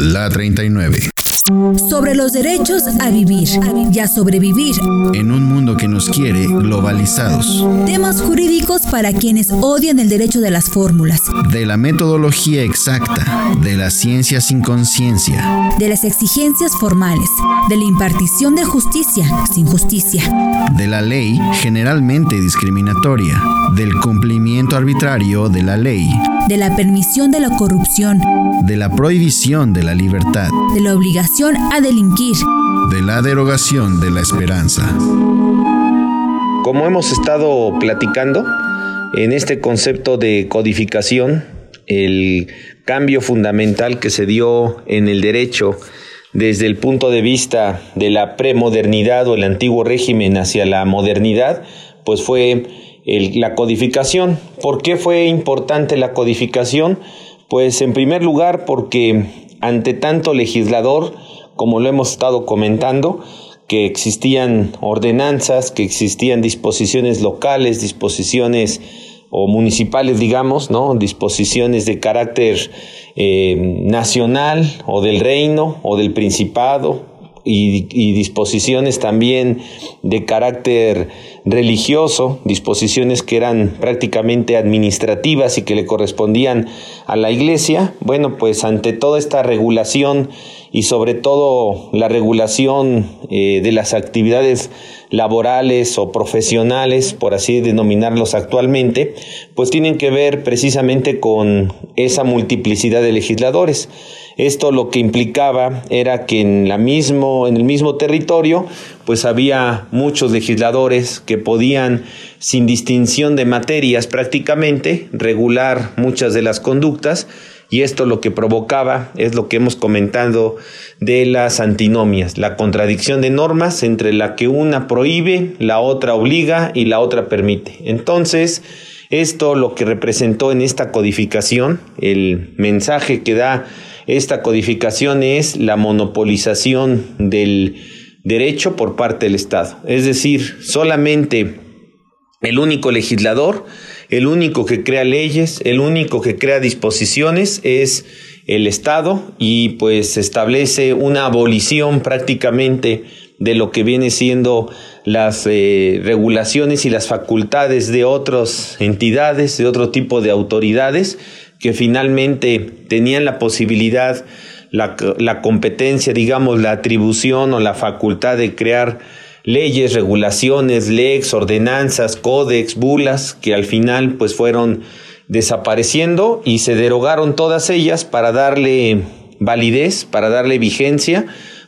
La 39 sobre los derechos a vivir y a sobrevivir en un mundo que nos quiere globalizados. Temas jurídicos para quienes odian el derecho de las fórmulas. De la metodología exacta, de la ciencia sin conciencia. De las exigencias formales, de la impartición de justicia sin justicia. De la ley generalmente discriminatoria, del cumplimiento arbitrario de la ley. De la permisión de la corrupción. De la prohibición de la libertad. De la obligación a delinquir. De la derogación de la esperanza. Como hemos estado platicando, en este concepto de codificación, el cambio fundamental que se dio en el derecho desde el punto de vista de la premodernidad o el antiguo régimen hacia la modernidad, pues fue la codificación. ¿Por qué fue importante la codificación? Pues en primer lugar porque ante tanto legislador, como lo hemos estado comentando, que existían ordenanzas, que existían disposiciones locales, disposiciones o municipales, digamos, ¿no? Disposiciones de carácter eh, nacional o del reino o del principado y, disposiciones también de carácter religioso, disposiciones que eran prácticamente administrativas y que le correspondían a la iglesia. Bueno, pues ante toda esta regulación y sobre todo la regulación eh, de las actividades laborales o profesionales, por así denominarlos actualmente, pues tienen que ver precisamente con esa multiplicidad de legisladores. Esto lo que implicaba era que en, la mismo, en el mismo territorio pues había muchos legisladores que podían, sin distinción de materias prácticamente, regular muchas de las conductas y esto lo que provocaba es lo que hemos comentado de las antinomias, la contradicción de normas entre la que una prohíbe, la otra obliga y la otra permite. Entonces, esto lo que representó en esta codificación, el mensaje que da esta codificación es la monopolización del derecho por parte del Estado. Es decir, solamente el único legislador, el único que crea leyes, el único que crea disposiciones es el Estado y pues establece una abolición prácticamente de lo que viene siendo las eh, regulaciones y las facultades de otras entidades, de otro tipo de autoridades que finalmente tenían la posibilidad, la, competencia, digamos, la atribución o la facultad de crear leyes, regulaciones, lex, ordenanzas, códex, bulas, que al final pues fueron desapareciendo y se derogaron todas ellas para darle validez, para darle vigencia,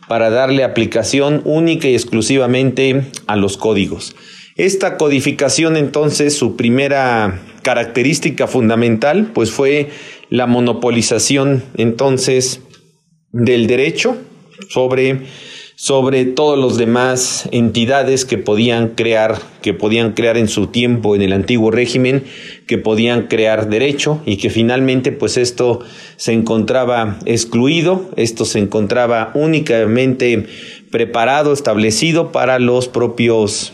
para darle aplicación única y exclusivamente a los códigos. Esta codificación entonces, su primera característica fundamental, pues fue la monopolización entonces del derecho sobre, sobre todos los demás entidades que podían crear, que podían crear en su tiempo en el antiguo régimen, que podían crear derecho y que finalmente pues esto se encontraba excluido, esto se encontraba únicamente preparado, establecido para los propios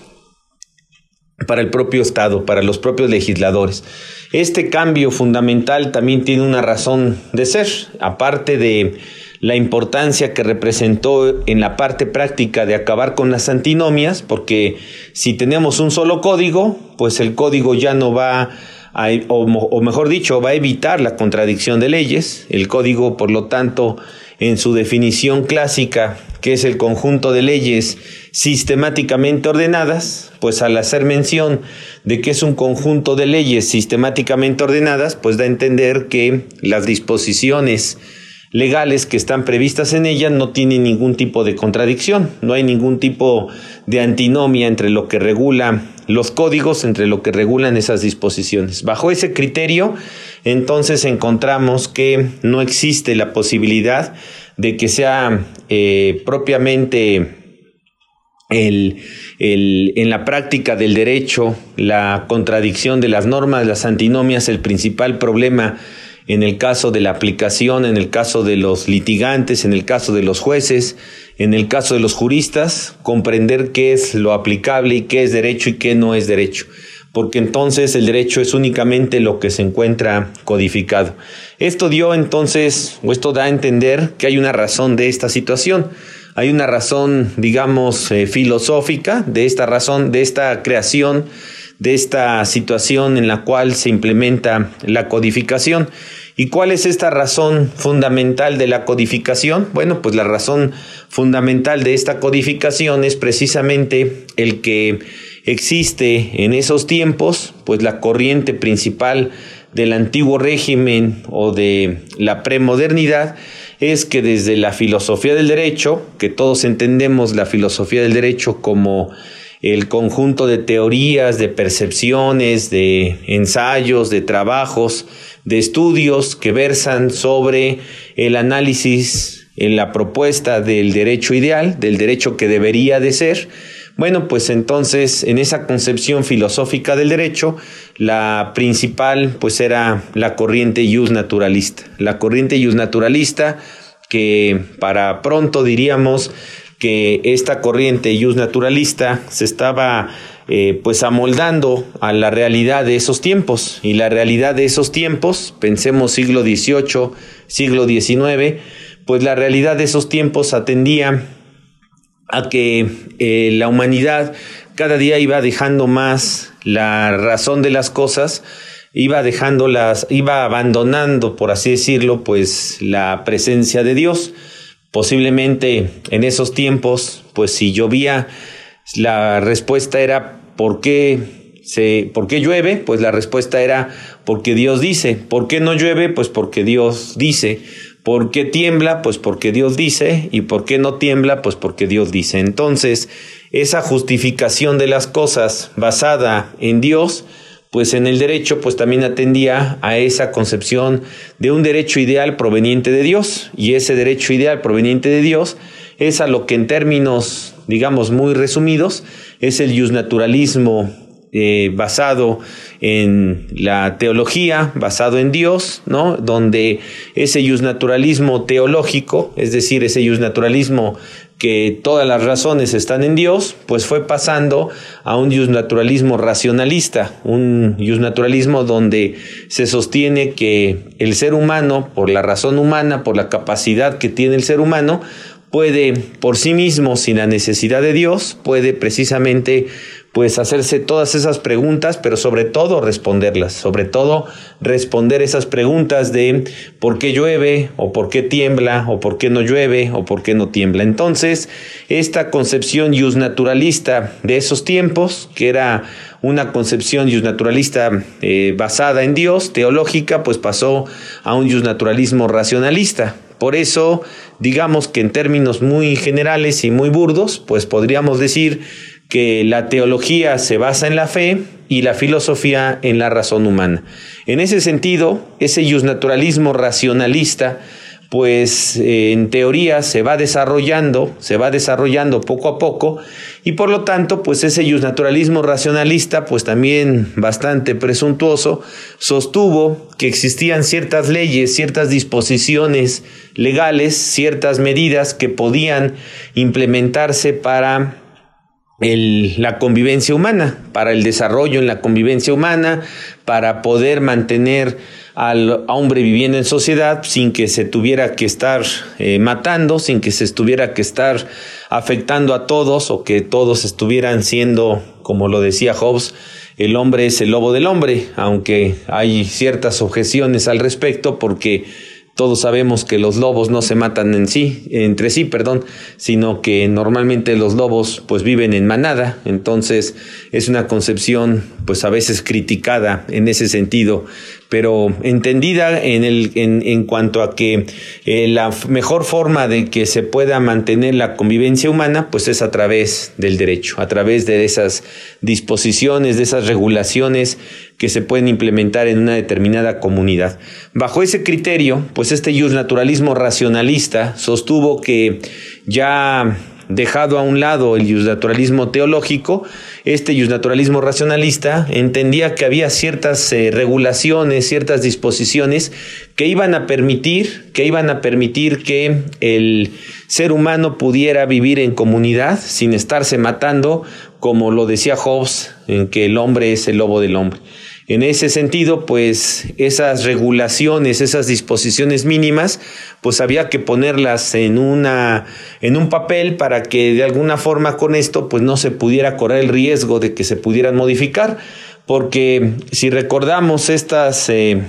para el propio Estado, para los propios legisladores. Este cambio fundamental también tiene una razón de ser, aparte de la importancia que representó en la parte práctica de acabar con las antinomias, porque si tenemos un solo código, pues el código ya no va a, o, mejor dicho, va a evitar la contradicción de leyes. El código, por lo tanto, en su definición clásica, que es el conjunto de leyes sistemáticamente ordenadas, pues al hacer mención de que es un conjunto de leyes sistemáticamente ordenadas, pues da a entender que las disposiciones legales que están previstas en ella no tienen ningún tipo de contradicción, no hay ningún tipo de antinomia entre lo que regula los códigos, entre lo que regulan esas disposiciones. Bajo ese criterio, entonces encontramos que no existe la posibilidad de que sea eh, propiamente el, en la práctica del derecho la contradicción de las normas, las antinomias, el principal problema en el caso de la aplicación, en el caso de los litigantes, en el caso de los jueces, en el caso de los juristas, comprender qué es lo aplicable y qué es derecho y qué no es derecho. porque entonces el derecho es únicamente lo que se encuentra codificado. Esto dio entonces, o esto da a entender que hay una razón de esta situación. Hay una razón, digamos, eh, filosófica de esta razón, de esta creación, de esta situación en la cual se implementa la codificación. ¿Y cuál es esta razón fundamental de la codificación? Bueno, pues la razón fundamental de esta codificación es precisamente el que existe en esos tiempos, pues la corriente principal del antiguo régimen o de la premodernidad es que desde la filosofía del derecho, que todos entendemos la filosofía del derecho como el conjunto de teorías, de percepciones, de ensayos, de trabajos, de estudios que versan sobre el análisis en la propuesta del derecho ideal, del derecho que debería de ser, bueno, pues entonces en esa concepción filosófica del derecho, la principal pues era la corriente ius naturalista. La corriente ius naturalista que para pronto diríamos que esta corriente ius naturalista se estaba eh, pues amoldando a la realidad de esos tiempos y la realidad de esos tiempos, pensemos siglo XVIII, siglo XIX, pues la realidad de esos tiempos atendía a que eh, la humanidad cada día iba dejando más la razón de las cosas, iba dejándolas, iba abandonando, por así decirlo, pues la presencia de Dios. Posiblemente en esos tiempos, pues si llovía, la respuesta era ¿por qué, se, ¿por qué llueve? Pues la respuesta era porque Dios dice. ¿Por qué no llueve? Pues porque Dios dice. ¿Por qué tiembla? Pues porque Dios dice. ¿Y por qué no tiembla? Pues porque Dios dice. Entonces, esa justificación de las cosas basada en Dios, pues en el derecho, pues también atendía a esa concepción de un derecho ideal proveniente de Dios. Y ese derecho ideal proveniente de Dios es a lo que en términos, digamos, muy resumidos, es el justnaturalismo eh, basado en la teología, basado en Dios, ¿no? Donde ese naturalismo teológico, es decir, ese naturalismo que todas las razones están en Dios, pues fue pasando a un naturalismo racionalista, un naturalismo donde se sostiene que el ser humano, por la razón humana, por la capacidad que tiene el ser humano, puede por sí mismo, sin la necesidad de Dios, puede precisamente pues hacerse todas esas preguntas, pero sobre todo responderlas, sobre todo responder esas preguntas de por qué llueve o por qué tiembla o por qué no llueve o por qué no tiembla. Entonces, esta concepción naturalista de esos tiempos, que era una concepción naturalista eh, basada en Dios, teológica, pues pasó a un naturalismo racionalista. Por eso, digamos que en términos muy generales y muy burdos, pues podríamos decir que la teología se basa en la fe y la filosofía en la razón humana. En ese sentido, ese naturalismo racionalista, pues eh, en teoría se va desarrollando, se va desarrollando poco a poco y por lo tanto, pues ese naturalismo racionalista, pues también bastante presuntuoso, sostuvo que existían ciertas leyes, ciertas disposiciones legales, ciertas medidas que podían implementarse para la convivencia humana, para el desarrollo en la convivencia humana, para poder mantener al hombre viviendo en sociedad sin que se tuviera que estar eh, matando, sin que se estuviera que estar afectando a todos o que todos estuvieran siendo, como lo decía Hobbes, el hombre es el lobo del hombre, aunque hay ciertas objeciones al respecto porque todos sabemos que los lobos no se matan en sí, entre sí, perdón, sino que normalmente los lobos pues viven en manada, entonces es una concepción pues a veces criticada en ese sentido pero entendida en, el, en, en cuanto a que eh, la mejor forma de que se pueda mantener la convivencia humana, pues es a través del derecho, a través de esas disposiciones, de esas regulaciones que se pueden implementar en una determinada comunidad. Bajo ese criterio, pues este naturalismo racionalista sostuvo que ya dejado a un lado el naturalismo teológico, este naturalismo racionalista entendía que había ciertas eh, regulaciones, ciertas disposiciones que iban a permitir, que iban a permitir que el ser humano pudiera vivir en comunidad sin estarse matando como lo decía Hobbes, en que el hombre es el lobo del hombre. En ese sentido, pues esas regulaciones, esas disposiciones mínimas, pues había que ponerlas en una en un papel para que de alguna forma con esto pues no se pudiera correr el riesgo de que se pudieran modificar, porque si recordamos estas eh,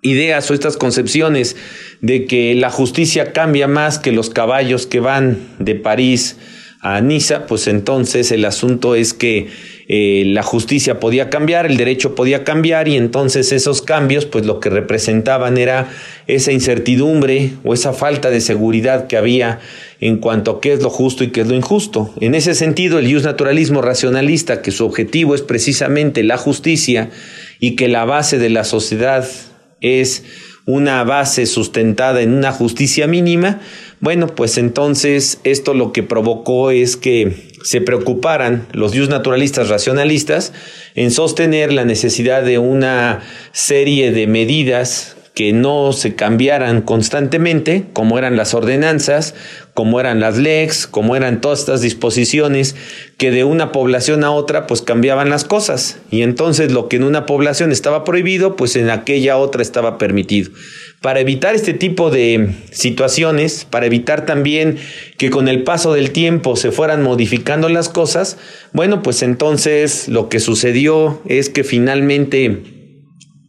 ideas o estas concepciones de que la justicia cambia más que los caballos que van de París a Niza, pues entonces el asunto es que eh, la justicia podía cambiar, el derecho podía cambiar y entonces esos cambios pues lo que representaban era esa incertidumbre o esa falta de seguridad que había en cuanto a qué es lo justo y qué es lo injusto. En ese sentido, el naturalismo racionalista, que su objetivo es precisamente la justicia y que la base de la sociedad es una base sustentada en una justicia mínima, bueno, pues entonces esto lo que provocó es que se preocuparan los naturalistas racionalistas en sostener la necesidad de una serie de medidas que no se cambiaran constantemente, como eran las ordenanzas, como eran las lex, como eran todas estas disposiciones que de una población a otra pues cambiaban las cosas y entonces lo que en una población estaba prohibido pues en aquella otra estaba permitido. Para evitar este tipo de situaciones, para evitar también que con el paso del tiempo se fueran modificando las cosas, bueno pues entonces lo que sucedió es que finalmente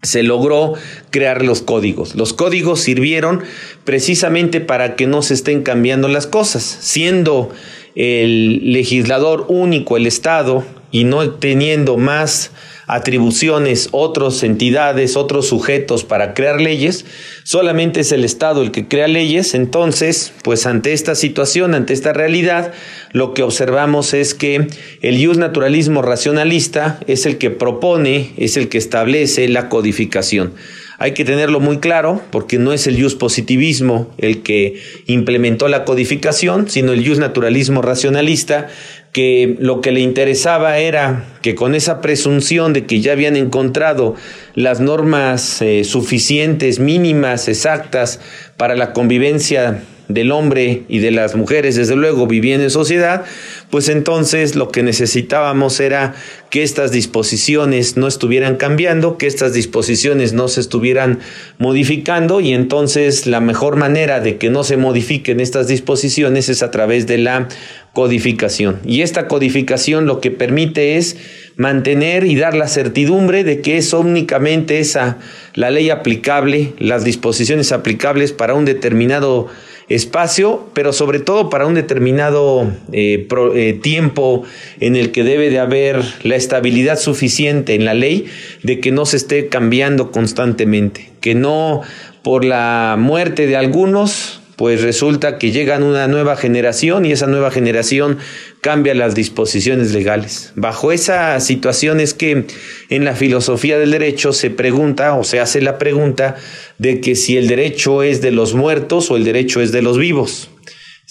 se logró crear los códigos. Los códigos sirvieron precisamente para que no se estén cambiando las cosas, siendo el legislador único el Estado y no teniendo más atribuciones, otras entidades, otros sujetos para crear leyes, solamente es el Estado el que crea leyes, entonces, pues ante esta situación, ante esta realidad, lo que observamos es que el naturalismo racionalista es el que propone, es el que establece la codificación. Hay que tenerlo muy claro porque no es el jus positivismo el que implementó la codificación, sino el jus naturalismo racionalista que lo que le interesaba era que con esa presunción de que ya habían encontrado las normas eh, suficientes, mínimas, exactas para la convivencia del hombre y de las mujeres, desde luego, viviendo en sociedad, pues entonces lo que necesitábamos era que estas disposiciones no estuvieran cambiando, que estas disposiciones no se estuvieran modificando y entonces la mejor manera de que no se modifiquen estas disposiciones es a través de la codificación. Y esta codificación lo que permite es mantener y dar la certidumbre de que es únicamente esa la ley aplicable, las disposiciones aplicables para un determinado espacio, pero sobre todo para un determinado eh, eh, tiempo en el que debe de haber la estabilidad suficiente en la ley de que no se esté cambiando constantemente, que no por la muerte de algunos pues resulta que llegan una nueva generación y esa nueva generación cambia las disposiciones legales. Bajo esa situación es que en la filosofía del derecho se pregunta o se hace la pregunta de que si el derecho es de los muertos o el derecho es de los vivos.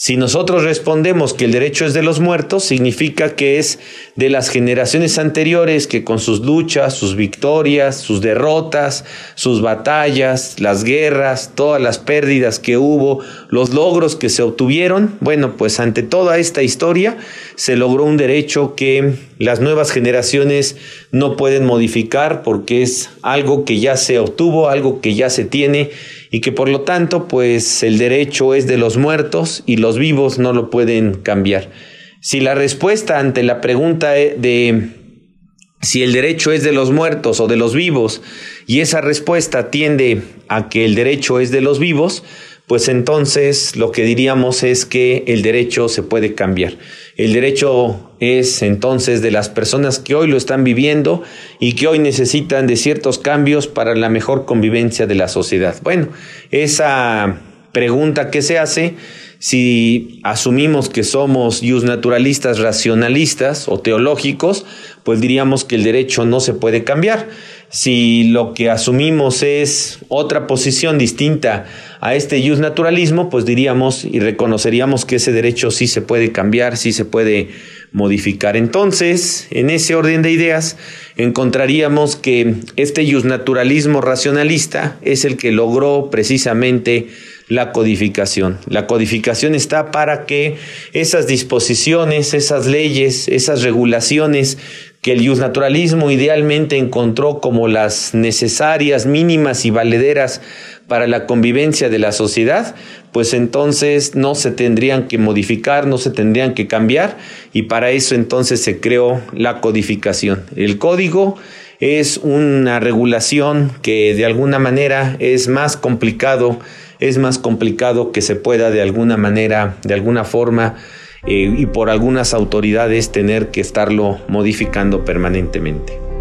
Si nosotros respondemos que el derecho es de los muertos, significa que es de las generaciones anteriores que con sus luchas, sus victorias, sus derrotas, sus batallas, las guerras, todas las pérdidas que hubo, los logros que se obtuvieron, bueno, pues ante toda esta historia se logró un derecho que las nuevas generaciones no pueden modificar porque es algo que ya se obtuvo, algo que ya se tiene y que por lo tanto pues el derecho es de los muertos y los vivos no lo pueden cambiar. Si la respuesta ante la pregunta e, de si el derecho es de los muertos o de los vivos y esa respuesta tiende a que el derecho es de los vivos, pues entonces lo que diríamos es que el derecho se puede cambiar. El derecho es entonces de las personas que hoy lo están viviendo y que hoy necesitan de ciertos cambios para la mejor convivencia de la sociedad. Bueno, esa pregunta que se hace, si asumimos que somos naturalistas racionalistas o teológicos, pues diríamos que el derecho no se puede cambiar. Si lo que asumimos es otra posición distinta a este naturalismo, pues diríamos y reconoceríamos que ese derecho sí se puede cambiar, sí se puede modificar. Entonces, en ese orden de ideas, encontraríamos que este naturalismo racionalista es el que logró precisamente la codificación. La codificación está para que esas disposiciones, esas leyes, esas regulaciones que el naturalismo idealmente encontró como las necesarias, mínimas y valederas para la convivencia de la sociedad, pues entonces no se tendrían que modificar, no se tendrían que cambiar y para eso entonces se creó la codificación. El código es una regulación que de alguna manera es más complicado, es más complicado que se pueda de alguna manera, de alguna forma, eh, y por algunas autoridades tener que estarlo modificando permanentemente.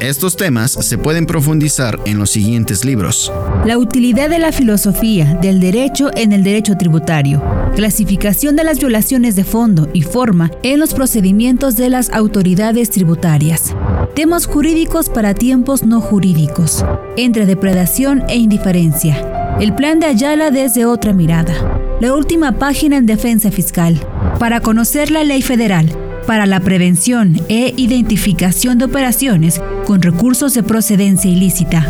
Estos temas se pueden profundizar en los siguientes libros. La utilidad de la filosofía del derecho en el derecho tributario. Clasificación de las violaciones de fondo y forma en los procedimientos de las autoridades tributarias. Temas jurídicos para tiempos no jurídicos. Entre depredación e indiferencia el plan de Ayala desde otra mirada. La última página en defensa fiscal. Para conocer la ley federal para la prevención e identificación de operaciones con recursos de procedencia ilícita.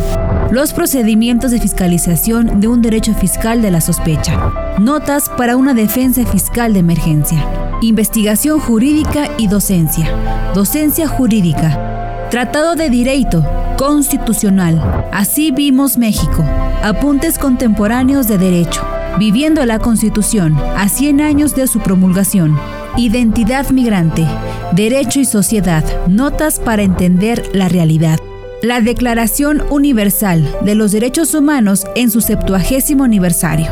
Los procedimientos de fiscalización de un derecho fiscal de la sospecha. Notas para una defensa fiscal de emergencia. Investigación jurídica y docencia. Docencia jurídica. Tratado de Derecho Constitucional. Así vimos México. Apuntes contemporáneos de derecho. Viviendo la Constitución a 100 años de su promulgación. Identidad migrante. Derecho y sociedad. Notas para entender la realidad. La Declaración Universal de los Derechos Humanos en su septuagésimo aniversario.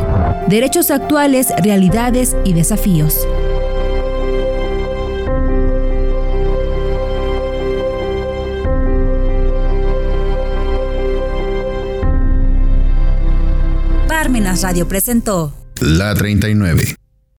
Derechos actuales, realidades y desafíos. Radio presentó La 39